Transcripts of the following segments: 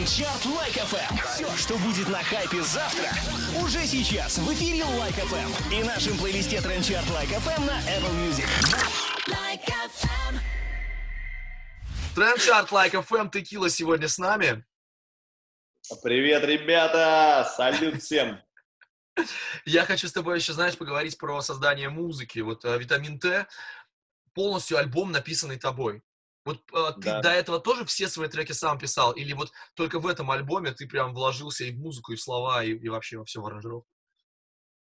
Trend Chart Like FM. Все, что будет на хайпе завтра, уже сейчас в эфире Like FM и нашем плейлисте Trend Chart Like FM на Apple Music. Like FM. Trend Chart Like FM T-killah сегодня с нами. Привет, ребята! Салют всем! Я хочу с тобой еще, знаешь, поговорить про создание музыки. Вот э, «Витамин Т» полностью альбом, написанный тобой. Вот э, ты Да. до этого тоже все свои треки сам писал? Или вот только в этом альбоме ты прям вложился и в музыку, и в слова, и, и вообще во все в аранжировку?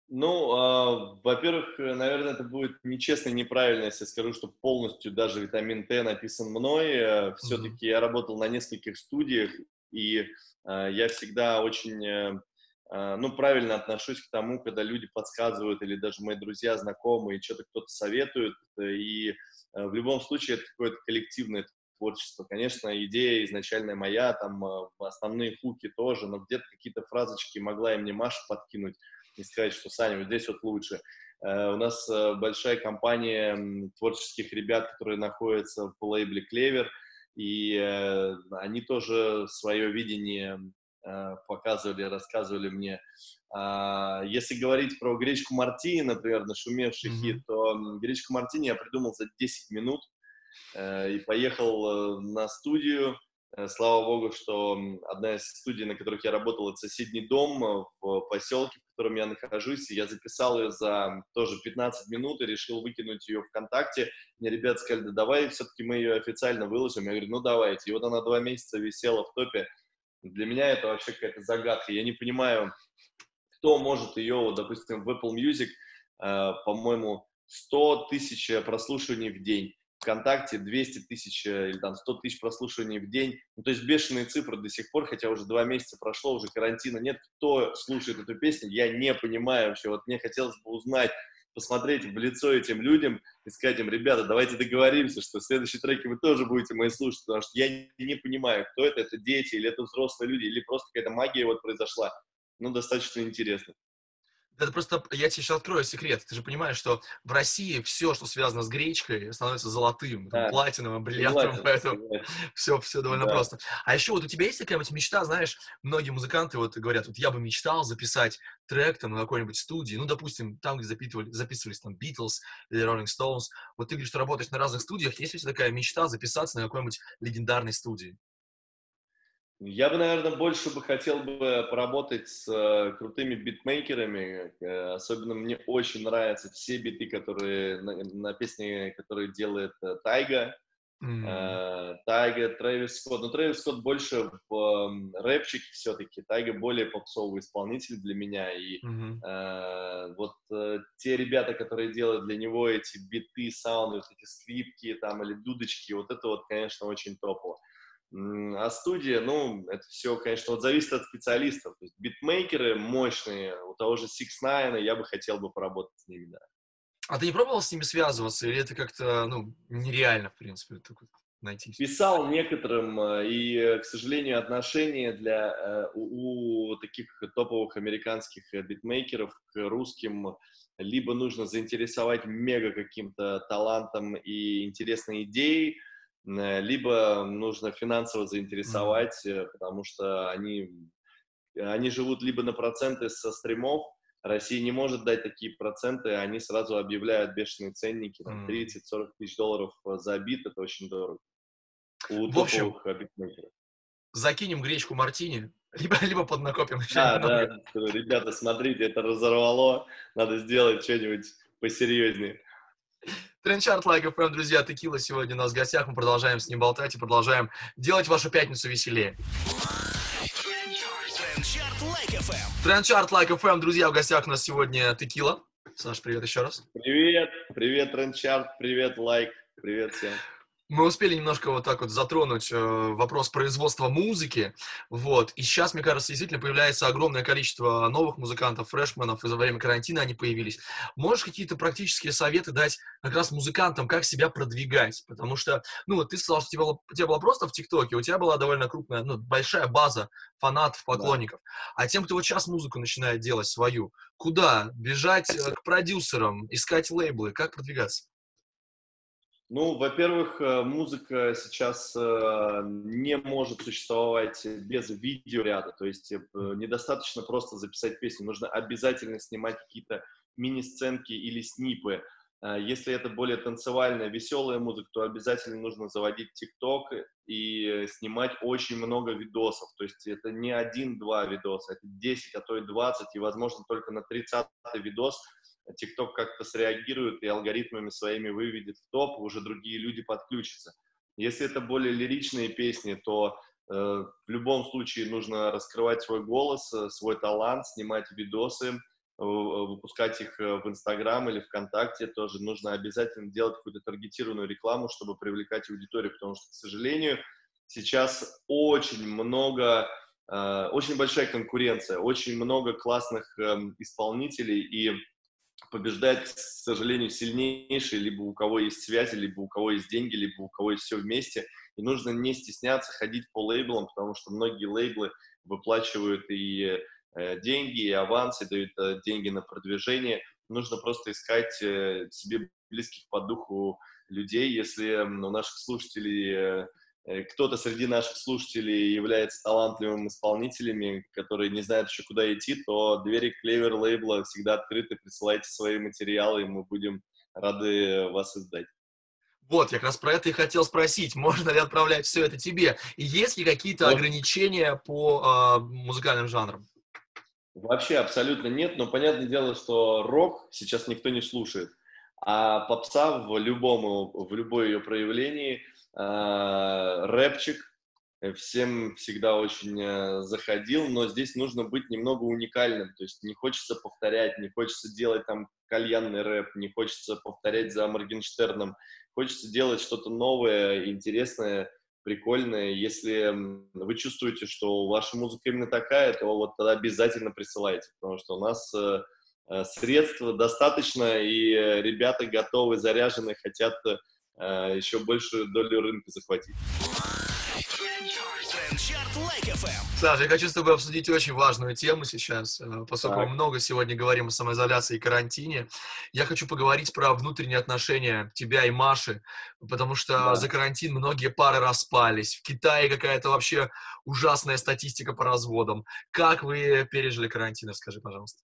Ну, а, во-первых, э, наверное, это будет нечестно и неправильно, если я скажу, что полностью даже «Витамин Т» написан мной. Все-таки я работал на нескольких студиях, и а, я всегда очень, э, а, ну, правильно отношусь к тому, когда люди подсказывают, или даже мои друзья, знакомые, что-то кто-то советует, э, и э, в любом случае это какое-то коллективное творчество. Конечно, идея изначальная моя, там э, основные хуки тоже, но где-то какие-то фразочки могла и мне Маша подкинуть и сказать, что Саня, вот здесь вот лучше. Э, У нас э, большая компания творческих ребят, которые находятся в лейбле Клевер, и э, они тоже свое видение э, показывали, рассказывали мне. А, Если говорить про гречку мартини, например, нашумевший Мгм. хит, то гречку мартини я придумал за 10 минут э, и поехал э, на студию. Э, Слава богу, что одна из студий, на которых я работал, это соседний дом э, в поселке, в котором я нахожусь, и я записал ее за тоже 15 минут и решил выкинуть ее ВКонтакте. Мне ребята сказали, да давай все-таки мы ее официально выложим. Я говорю, ну давайте. И вот она два месяца висела в топе. Для меня это вообще какая-то загадка. Я не понимаю, кто может ее, вот, допустим, в Apple Music, э, по-моему, 100 тысяч прослушиваний в день. ВКонтакте 200 тысяч э, или там 100 тысяч прослушиваний в день. Ну, то есть бешеные цифры до сих пор, хотя уже два месяца прошло, уже карантина нет. Кто слушает эту песню, я не понимаю вообще. Вот мне хотелось бы узнать, посмотреть в лицо этим людям и сказать им, ребята, давайте договоримся, что следующие треки вы тоже будете мои слушать, потому что я не- не понимаю, кто это, это дети или это взрослые люди, или просто какая-то магия вот произошла. Ну, достаточно интересно. Это просто, я тебе сейчас открою секрет. Ты же понимаешь, что в России все, что связано с гречкой, становится золотым, там, Да. платиновым, бриллиантовым, поэтому все, все довольно Да. просто. А еще вот у тебя есть какая-нибудь мечта, знаешь, многие музыканты вот говорят, вот я бы мечтал записать трек там на какой-нибудь студии, ну, допустим, там, где запитывали, записывались там Beatles или Rolling Stones. Вот ты говоришь, что работаешь на разных студиях, есть у тебя такая мечта записаться на какой-нибудь легендарной студии? Я бы, наверное, больше бы хотел бы поработать с э, крутыми битмейкерами. Э, особенно мне очень нравятся все биты, которые на, на песни, которые делает э, Тайга. Э, Тайга, Трэвис Скотт. Но Трэвис Скотт больше в рэпчике все-таки. Тайга более попсовый исполнитель для меня. И. Э, вот э, те ребята, которые делают для него эти биты, саунды, вот эти скрипки там или дудочки, вот это вот, конечно, очень топово. А студия, ну, это все, конечно, вот зависит от специалистов. То есть битмейкеры мощные, у того же Six Nine, я бы хотел бы поработать с ними, да. А ты не пробовал с ними связываться, или это как-то, ну, нереально, в принципе, найти? Писал некоторым, э, и, к сожалению, отношение для э, у, у таких топовых американских э, битмейкеров к русским либо нужно заинтересовать мега каким-то талантом и интересной идеей, либо нужно финансово заинтересовать, э, потому что они, они живут либо на проценты со стримов, Россия не может дать такие проценты, они сразу объявляют бешеные ценники, там, Мгм. 30-40 тысяч долларов э, за бит, это очень дорого. У В общем, э, закинем гречку мартини, либо, либо поднакопим еще Да, немного. да, ребята, смотрите, это разорвало, надо сделать что-нибудь посерьезнее. Trend Chart Like FM, друзья, T-killah сегодня у нас в гостях, мы продолжаем с ним болтать и продолжаем делать вашу пятницу веселее. Trend Chart Like FM. FM, друзья, в гостях у нас сегодня T-killah. Саш, привет еще раз. Привет, привет, Trend Chart, привет, Like, привет всем. Мы успели немножко вот так вот затронуть э, вопрос производства музыки, вот, и сейчас, мне кажется, действительно появляется огромное количество новых музыкантов, фрешменов, и за время карантина они появились. Можешь какие-то практические советы дать как раз музыкантам, как себя продвигать? Потому что, ну, вот ты сказал, что тебе было, тебе было просто в ТикТоке, у тебя была довольно крупная, ну, большая база фанатов, поклонников. А тем, кто вот сейчас музыку начинает делать свою, куда? Бежать э, к продюсерам, искать лейблы, как продвигаться? Ну, во-первых, э, музыка сейчас э, не может существовать без видеоряда, то есть э, недостаточно просто записать песню, нужно обязательно снимать какие-то мини-сценки или снипы. Если это более танцевальная, веселая музыка, то обязательно нужно заводить ТикТок и снимать очень много видосов. То есть это не один-два видоса, это 10, а то и 20, и, возможно, только на 30 видос TikTok как-то среагирует и алгоритмами своими выведет в топ, уже другие люди подключатся. Если это более лиричные песни, то э, в любом случае нужно раскрывать свой голос, э, свой талант, снимать видосы, э, выпускать их э, в Инстаграм или ВКонтакте тоже. Нужно обязательно делать какую-то таргетированную рекламу, чтобы привлекать аудиторию, потому что, к сожалению, сейчас очень много, э, очень большая конкуренция, очень много классных э, исполнителей, и побеждает, к сожалению, сильнейший, либо у кого есть связи, либо у кого есть деньги, либо у кого есть все вместе. И нужно не стесняться ходить по лейблам, потому что многие лейблы выплачивают и э, деньги, и авансы, дают э, деньги на продвижение. Нужно просто искать э, себе близких по духу людей. Если у наших слушателей кто-то среди наших слушателей является талантливым исполнителями, которые не знают еще куда идти, то двери Клевер лейбла всегда открыты, присылайте свои материалы, и мы будем рады вас издать. Вот, я как раз про это и хотел спросить, можно ли отправлять все это тебе? И есть ли какие-то вот. ограничения по э, музыкальным жанрам? Вообще абсолютно нет, но понятное дело, что рок сейчас никто не слушает, а попса в любом, в любое ее проявлении – Э, рэпчик э, всем всегда очень э, заходил, но здесь нужно быть немного уникальным, то есть не хочется повторять, не хочется делать там кальянный рэп, не хочется повторять за Моргенштерном, хочется делать что-то новое, интересное, прикольное. Если вы чувствуете, что ваша музыка именно такая, то вот тогда обязательно присылайте, потому что у нас средств достаточно, и ребята готовы, заряжены, хотят Э, еще большую долю рынка захватить. Саша, я хочу с тобой обсудить очень важную тему сейчас, э, поскольку так. мы много сегодня говорим о самоизоляции и карантине. Я хочу поговорить про внутренние отношения тебя и Маши, потому что да. за карантин многие пары распались. В Китае какая-то вообще ужасная статистика по разводам. Как вы пережили карантин, расскажи, пожалуйста.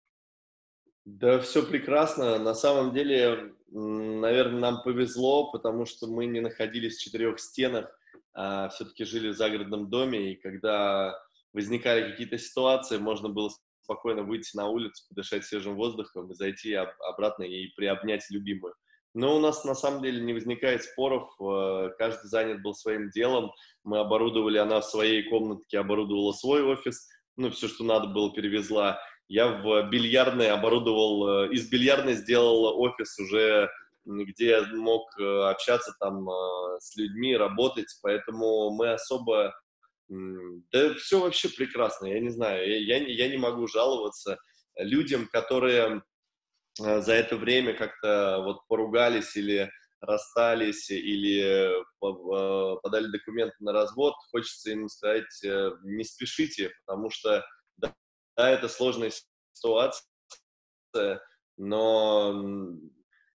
Да, все прекрасно. На самом деле, наверное, нам повезло, потому что мы не находились в четырех стенах, а все-таки жили в загородном доме, и когда возникали какие-то ситуации, можно было спокойно выйти на улицу, подышать свежим воздухом и зайти обратно и приобнять любимую. Но у нас на самом деле не возникает споров, э, каждый занят был своим делом, мы оборудовали, она в своей комнатке оборудовала свой офис, ну, все, что надо было, перевезла, я в бильярдной оборудовал, э, из бильярдной сделал офис уже, где я мог э, общаться там э, с людьми, работать, поэтому мы особо, да все вообще прекрасно, я не знаю, я, я, я не могу жаловаться людям, которые за это время как-то вот поругались или расстались или подали документы на развод, хочется им сказать, не спешите, потому что да, это сложная ситуация, но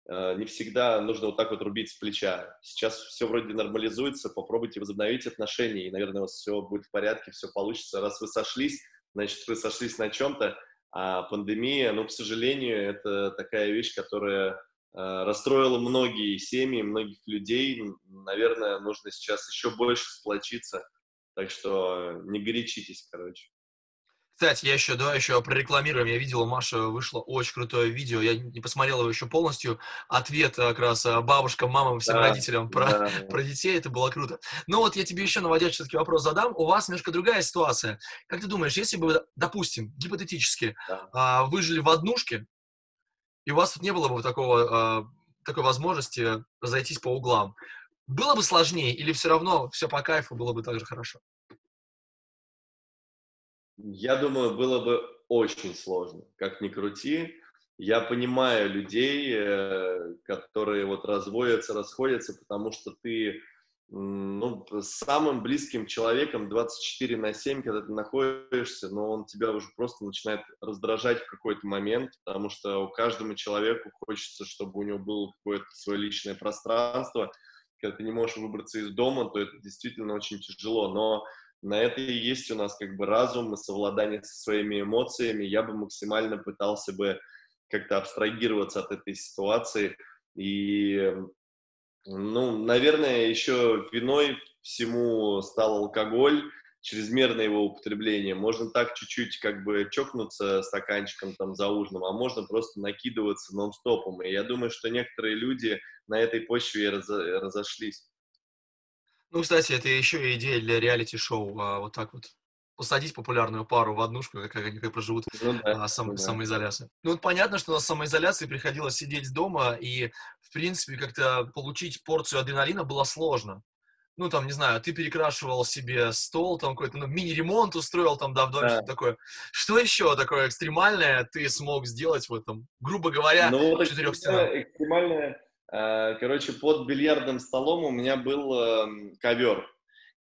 э, не всегда нужно вот так вот рубить с плеча. Сейчас все вроде нормализуется, попробуйте возобновить отношения, и, наверное, у вас все будет в порядке, все получится. Раз вы сошлись, значит, вы сошлись на чем-то, а пандемия, ну, к сожалению, это такая вещь, которая э, расстроила многие семьи, многих людей. Наверное, нужно сейчас еще больше сплочиться. Так что не горячитесь, короче. Кстати, я еще, да, еще прорекламируем. Я видел, у Маши вышло очень крутое видео. Я не посмотрел его еще полностью. Ответ как раз а, бабушкам, мамам, всем да, родителям про, да. про детей. Это было круто. Ну вот я тебе еще наводящий все-таки вопрос задам. У вас немножко другая ситуация. Как ты думаешь, если бы, допустим, гипотетически, да. а, вы жили в однушке, и у вас тут не было бы такого, а, такой возможности разойтись по углам, было бы сложнее или все равно все по кайфу было бы так же хорошо? Я думаю, было бы очень сложно, как ни крути. Я понимаю людей, э, которые вот разводятся, расходятся, потому что ты ну, самым близким человеком 24 на 7, когда ты находишься, но он тебя уже просто начинает раздражать в какой-то момент, потому что у каждому человеку хочется, чтобы у него было какое-то свое личное пространство, когда ты не можешь выбраться из дома, то это действительно очень тяжело, но на это и есть у нас как бы разум и совладание со своими эмоциями. Я бы максимально пытался бы как-то абстрагироваться от этой ситуации. И, ну, наверное, еще виной всему стал алкоголь, чрезмерное его употребление. Можно так чуть-чуть как бы чокнуться стаканчиком там за ужином, а можно просто накидываться нон-стопом. И я думаю, что некоторые люди на этой почве раз, разошлись. Ну, кстати, это еще идея для реалити-шоу. А, вот так вот посадить популярную пару в однушку, как они как проживут ну, да, а, сам, ну, да. самоизоляцию. Ну, вот понятно, что на самоизоляции приходилось сидеть дома, и, в принципе, как-то получить порцию адреналина было сложно. Ну, там, не знаю, ты перекрашивал себе стол, там какой-то, ну, мини-ремонт устроил там, да, в доме, да. что такое. Что еще такое экстремальное ты смог сделать в этом, грубо говоря, ну, вот четырех стенах? Экстремальное короче, под бильярдным столом у меня был эм, ковер.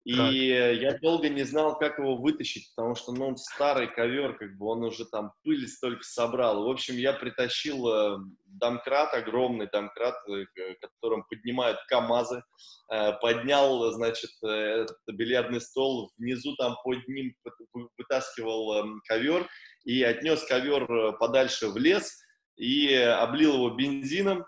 И так. я долго не знал, как его вытащить, потому что, ну, он старый ковер, как бы он уже там пыль столько собрал. В общем, я притащил э, домкрат, огромный домкрат, э, которым поднимают КАМАЗы, поднял, значит, этот бильярдный стол, внизу там под ним вытаскивал эм, ковер и отнес ковер подальше в лес и облил его бензином,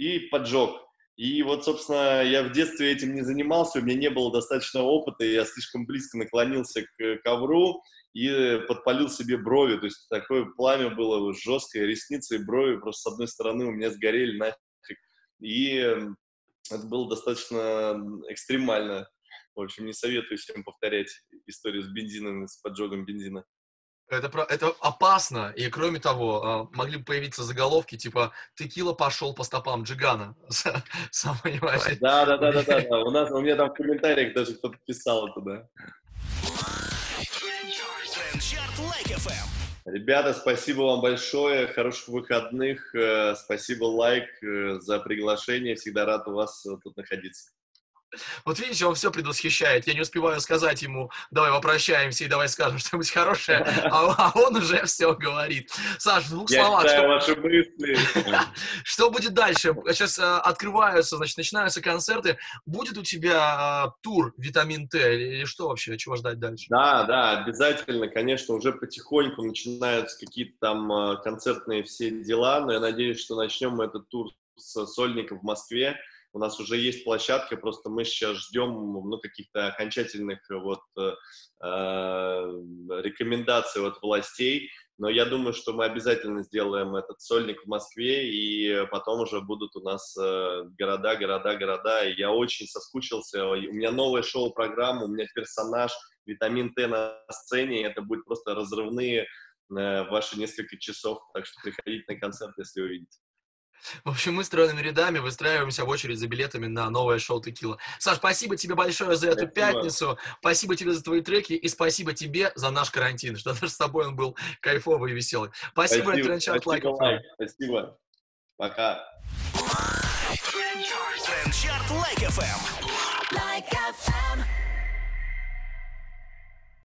и поджег. И вот, собственно, я в детстве этим не занимался, у меня не было достаточно опыта, и я слишком близко наклонился к ковру и подпалил себе брови. То есть такое пламя было жесткое, ресницы и брови просто с одной стороны у меня сгорели нафиг. И это было достаточно экстремально. В общем, не советую всем повторять историю с бензином, с поджогом бензина. Это, это опасно, и кроме того, а, могли бы появиться заголовки, типа «Текила пошел по стопам Джигана». Сам понимаешь? Да, да, да, да, да. У, нас, у меня там в комментариях даже кто-то писал это, да. Ребята, спасибо вам большое, хороших выходных, э, спасибо лайк э, за приглашение, всегда рад у вас э, тут находиться. Вот видите, он все предвосхищает. Я не успеваю сказать ему, давай попрощаемся и давай скажем что-нибудь хорошее, а, а он уже все говорит. Саш, в двух Я словах. Что... ваши мысли. что будет дальше? Сейчас а, открываются, значит, начинаются концерты. Будет у тебя а, тур «Витамин Т» или что вообще? Чего ждать дальше? Да, да, обязательно. Конечно, уже потихоньку начинаются какие-то там концертные все дела, но я надеюсь, что начнем мы этот тур с сольников в Москве у нас уже есть площадка, просто мы сейчас ждем ну, каких-то окончательных вот э, э, рекомендаций от властей, но я думаю, что мы обязательно сделаем этот сольник в Москве, и потом уже будут у нас э, города, города, города, и я очень соскучился, у меня новая шоу-программа, у меня персонаж, витамин Т на сцене, это будет просто разрывные э, ваши несколько часов, так что приходите на концерт, если увидите. В общем, мы стройными рядами выстраиваемся в очередь за билетами на новое шоу T-killah. Саш, спасибо тебе большое за эту спасибо. пятницу, спасибо тебе за твои треки и спасибо тебе за наш карантин, что даже с тобой он был кайфовый и веселый. Спасибо, спасибо. Трендчарт Like. Спасибо. Пока. Трендчарт Like FM. Like FM.